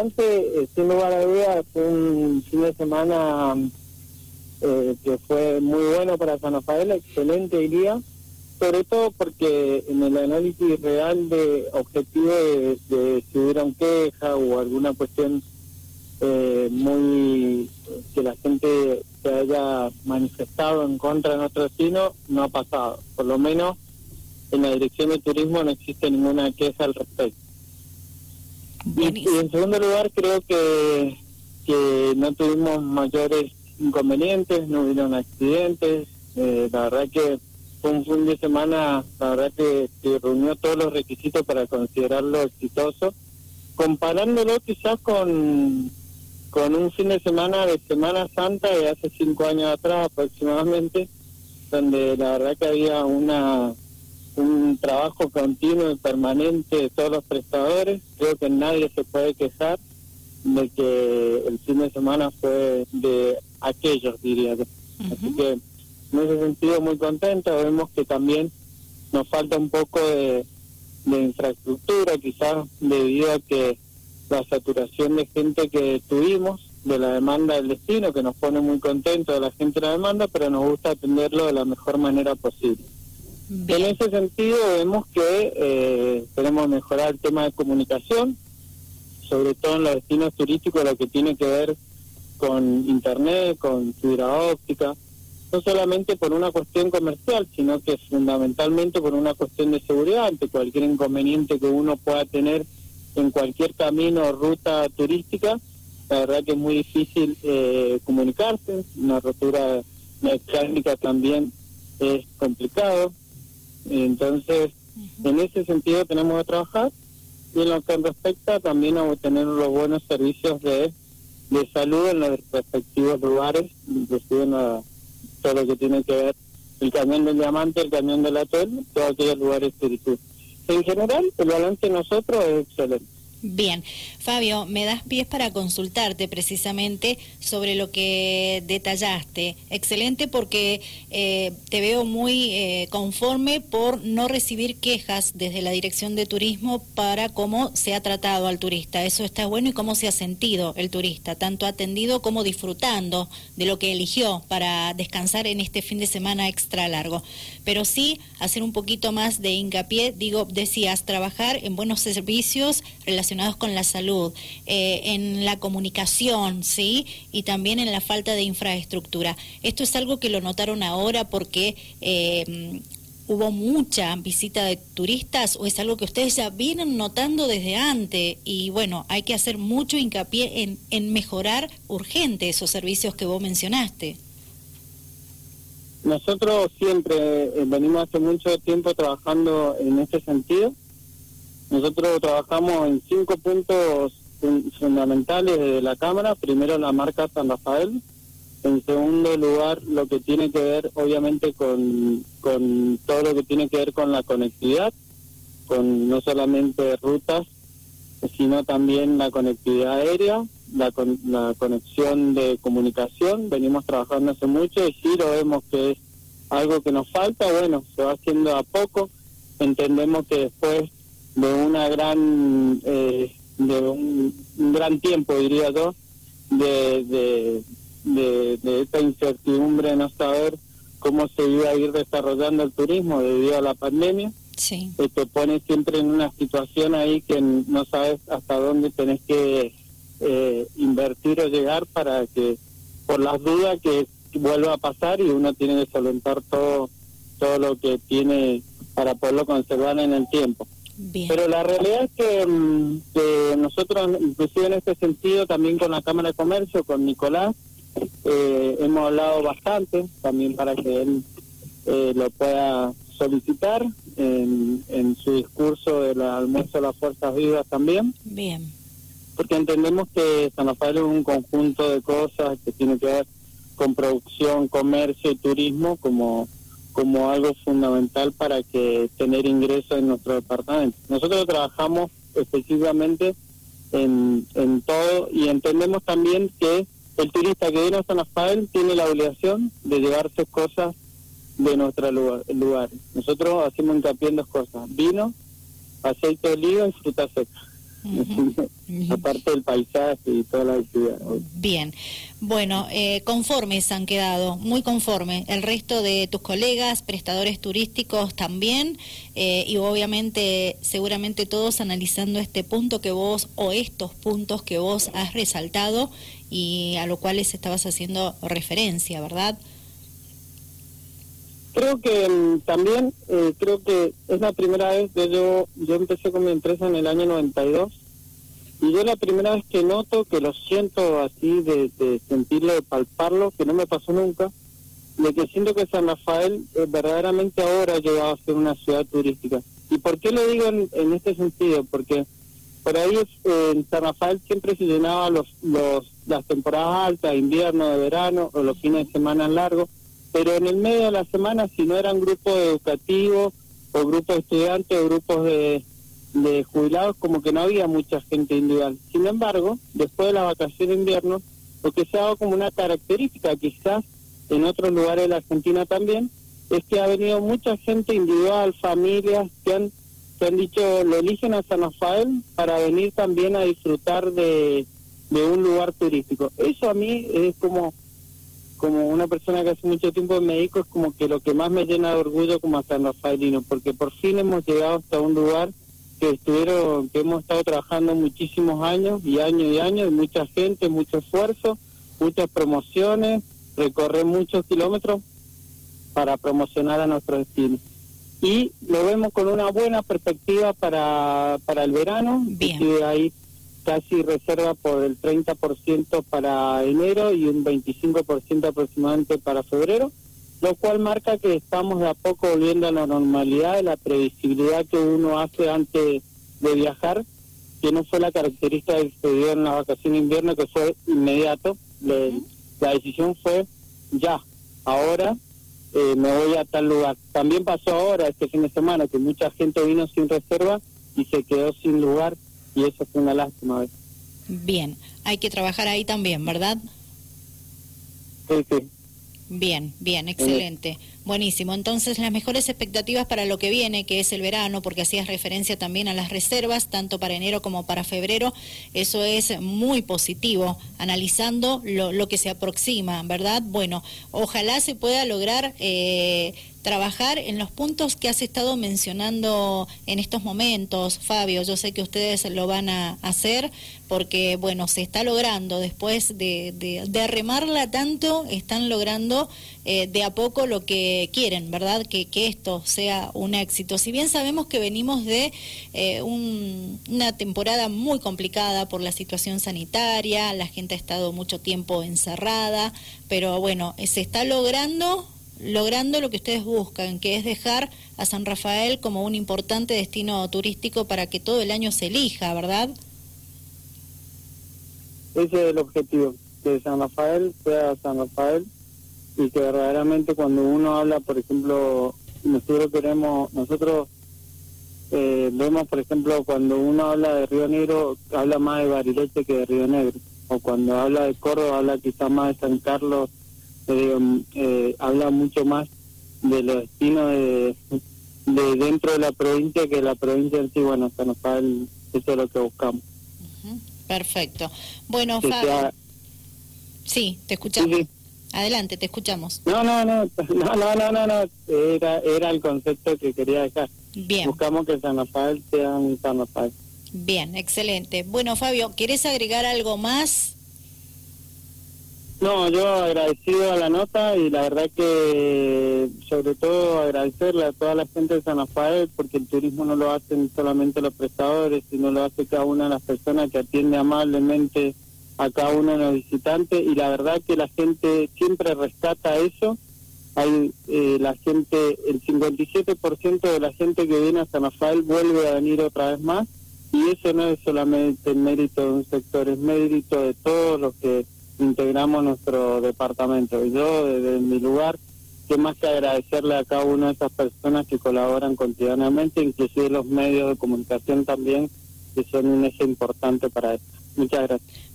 Antes, eh, sin lugar a dudas, fue un fin de semana eh, que fue muy bueno para San Rafael, excelente diría, sobre todo porque en el análisis real de objetivo de, de si hubiera un queja o alguna cuestión eh, muy que la gente se haya manifestado en contra de nuestro destino, no ha pasado. Por lo menos en la dirección de turismo no existe ninguna queja al respecto. Y, en segundo lugar, creo que, que no tuvimos mayores inconvenientes, no hubieron accidentes. Eh, la verdad que fue un fin de semana, la verdad que, reunió todos los requisitos para considerarlo exitoso. Comparándolo quizás con, con un fin de semana de Semana Santa de hace cinco años atrás aproximadamente, donde la verdad que había una un trabajo continuo y permanente de todos los prestadores. Creo que nadie se puede quejar de que el fin de semana fue de aquellos, diría yo. Así que en ese sentido muy contento. Vemos que también nos falta un poco de, de infraestructura, quizás debido a que la saturación de gente que tuvimos, de la demanda del destino, que nos pone muy contentos de la gente de la demanda, pero nos gusta atenderlo de la mejor manera posible. En ese sentido vemos que eh, queremos mejorar el tema de comunicación, sobre todo en los destinos turísticos, lo que tiene que ver con internet, con fibra óptica, no solamente por una cuestión comercial, sino que fundamentalmente por una cuestión de seguridad ante cualquier inconveniente que uno pueda tener en cualquier camino o ruta turística. La verdad que es muy difícil eh, comunicarse, una rotura mecánica también es complicado. Entonces, en ese sentido tenemos que trabajar y en lo que respecta también a tener los buenos servicios de, de salud en los respectivos lugares, inclusive en todo lo que tiene que ver el camión del diamante, el camión del hotel, todos aquellos lugares turísticos. En general, el balance de nosotros es excelente. Bien, Fabio, me das pies para consultarte precisamente sobre lo que detallaste. Excelente porque eh, te veo muy eh, conforme por no recibir quejas desde la Dirección de Turismo para cómo se ha tratado al turista. Eso está bueno y cómo se ha sentido el turista, tanto atendido como disfrutando de lo que eligió para descansar en este fin de semana extra largo. Pero sí hacer un poquito más de hincapié, digo, decías, trabajar en buenos servicios relacionados relacionados con la salud, eh, en la comunicación, ¿sí? Y también en la falta de infraestructura. Esto es algo que lo notaron ahora porque eh, hubo mucha visita de turistas o es algo que ustedes ya vienen notando desde antes y bueno, hay que hacer mucho hincapié en, mejorar urgente esos servicios que vos mencionaste. Nosotros siempre eh, venimos hace mucho tiempo trabajando en este sentido nosotros trabajamos en cinco puntos fundamentales de la Cámara. Primero la marca San Rafael. En segundo lugar, lo que tiene que ver obviamente con, con todo lo que tiene que ver con la conectividad, con no solamente rutas, sino también la conectividad aérea, la, la conexión de comunicación. Venimos trabajando hace mucho y sí lo vemos que es algo que nos falta. Bueno, se va haciendo a poco. Entendemos que después de una gran eh, de un, gran tiempo diría yo de, de, de, esta incertidumbre de no saber cómo se iba a ir desarrollando el turismo debido a la pandemia sí. Eh, te pone siempre en una situación ahí que no sabes hasta dónde tenés que eh, invertir o llegar para que por las dudas que vuelva a pasar y uno tiene que solventar todo todo lo que tiene para poderlo conservar en el tiempo. Pero la realidad es mm, que, nosotros, inclusive en este sentido, también con la Cámara de Comercio, con Nicolás, eh, hemos hablado bastante, también para que él eh, lo pueda solicitar en, en su discurso del almuerzo de las fuerzas vivas también. Bien. Porque entendemos que San Rafael es un conjunto de cosas que tiene que ver con producción, comercio y turismo, como como algo fundamental para que tener ingresos en nuestro departamento. Nosotros trabajamos específicamente en, todo y entendemos también que el turista que viene a San Rafael tiene la obligación de llevarse cosas de nuestro lugar, lugar. Nosotros hacemos hincapié en dos cosas, vino, aceite de oliva y fruta seca. aparte del paisaje y toda la actividad. Bien, bueno, eh, conformes han quedado, muy conforme. El resto de tus colegas, prestadores turísticos también, eh, y obviamente, seguramente todos analizando este punto que vos, o estos puntos que vos has resaltado y a los cuales estabas haciendo referencia, ¿verdad? Creo que mm, también, eh, creo que es la primera vez que yo, yo empecé con mi empresa en el año 92 y yo la primera vez que noto, que lo siento así, de, sentirlo, de palparlo, que no me pasó nunca, de que siento que San Rafael eh, verdaderamente ahora ha llegado a ser una ciudad turística. ¿Y por qué lo digo en, este sentido? Porque por ahí eh, en San Rafael siempre se llenaba los, los, las temporadas altas, invierno, de verano, o los fines de semana largos, pero en el medio de la semana, si no eran grupos educativos, o grupos de estudiantes, o grupos de de jubilados como que no había mucha gente individual. Sin embargo, después de la vacación de invierno, lo que se ha dado como una característica, quizás en otros lugares de la Argentina también, es que ha venido mucha gente individual, familias que han, dicho, lo eligen a San Rafael para venir también a disfrutar de, de un lugar turístico. Eso a mí es como como una persona que hace mucho tiempo me dedico, es como que lo que más me llena de orgullo como a San Rafaelino, porque por fin hemos llegado hasta un lugar que estuvieron, que hemos estado trabajando muchísimos años y años y años, y mucha gente, mucho esfuerzo, muchas promociones, recorrer muchos kilómetros para promocionar a nuestro destino. Y lo vemos con una buena perspectiva para, para el verano, Bien. hay casi reserva por el 30% para enero y un 25% aproximadamente para febrero lo cual marca que estamos de a poco volviendo a la normalidad, de la previsibilidad que uno hace antes de viajar, que no fue la característica que se dio en la vacación de invierno, que fue inmediato. la decisión fue ya, ahora eh, me voy a tal lugar. También pasó ahora, este fin de semana, que mucha gente vino sin reserva y se quedó sin lugar, y eso fue una lástima. Bien, hay que trabajar ahí también, ¿verdad? Sí, sí. Bien, bien, excelente. Buenísimo. Entonces, las mejores expectativas para lo que viene, que es el verano, porque hacías referencia también a las reservas, tanto para enero como para febrero, eso es muy positivo, analizando lo, lo que se aproxima, ¿verdad? Bueno, ojalá se pueda lograr eh, trabajar en los puntos que has estado mencionando en estos momentos, Fabio. Yo sé que ustedes lo van a hacer porque, bueno, se está logrando, después de, de, remarla tanto, están logrando eh, de a poco lo que quieren, ¿verdad? Que, esto sea un éxito. Si bien sabemos que venimos de eh, una temporada muy complicada por la situación sanitaria, la gente ha estado mucho tiempo encerrada, pero bueno, se está logrando logrando lo que ustedes buscan, que es dejar a San Rafael como un importante destino turístico para que todo el año se elija, ¿verdad? Ese es el objetivo, que San Rafael sea San Rafael y que verdaderamente cuando uno habla, por ejemplo, nosotros queremos, nosotros eh, vemos, por ejemplo, cuando uno habla de Río Negro, habla más de Bariloche que de Río Negro, o cuando habla de Córdoba, habla quizá más de San Carlos eh, habla mucho más de los destinos de, dentro de la provincia que la provincia en sí, bueno, San Rafael, eso es lo que buscamos. Perfecto. Bueno, Fabio. Sí, te escuchamos. Adelante, te escuchamos. No, no, no, no, no, no, no, Era, era el concepto que quería dejar. Bien. Buscamos que San Rafael sea un San Rafael. Bien, excelente. Bueno, Fabio, ¿quieres agregar algo más? No, yo agradecido a la nota y la verdad que sobre todo agradecerle a toda la gente de San Rafael porque el turismo no lo hacen solamente los prestadores, sino lo hace cada una de las personas que atiende amablemente a cada uno de los visitantes y la verdad que la gente siempre rescata eso. Hay eh, la gente, el 57% de la gente que viene a San Rafael vuelve a venir otra vez más y eso no es solamente el mérito de un sector, es mérito de todos los que integramos nuestro departamento. Y yo, desde mi lugar, que más que agradecerle a cada una de esas personas que colaboran cotidianamente, inclusive los medios de comunicación también, que son un eje importante para esto. Muchas gracias.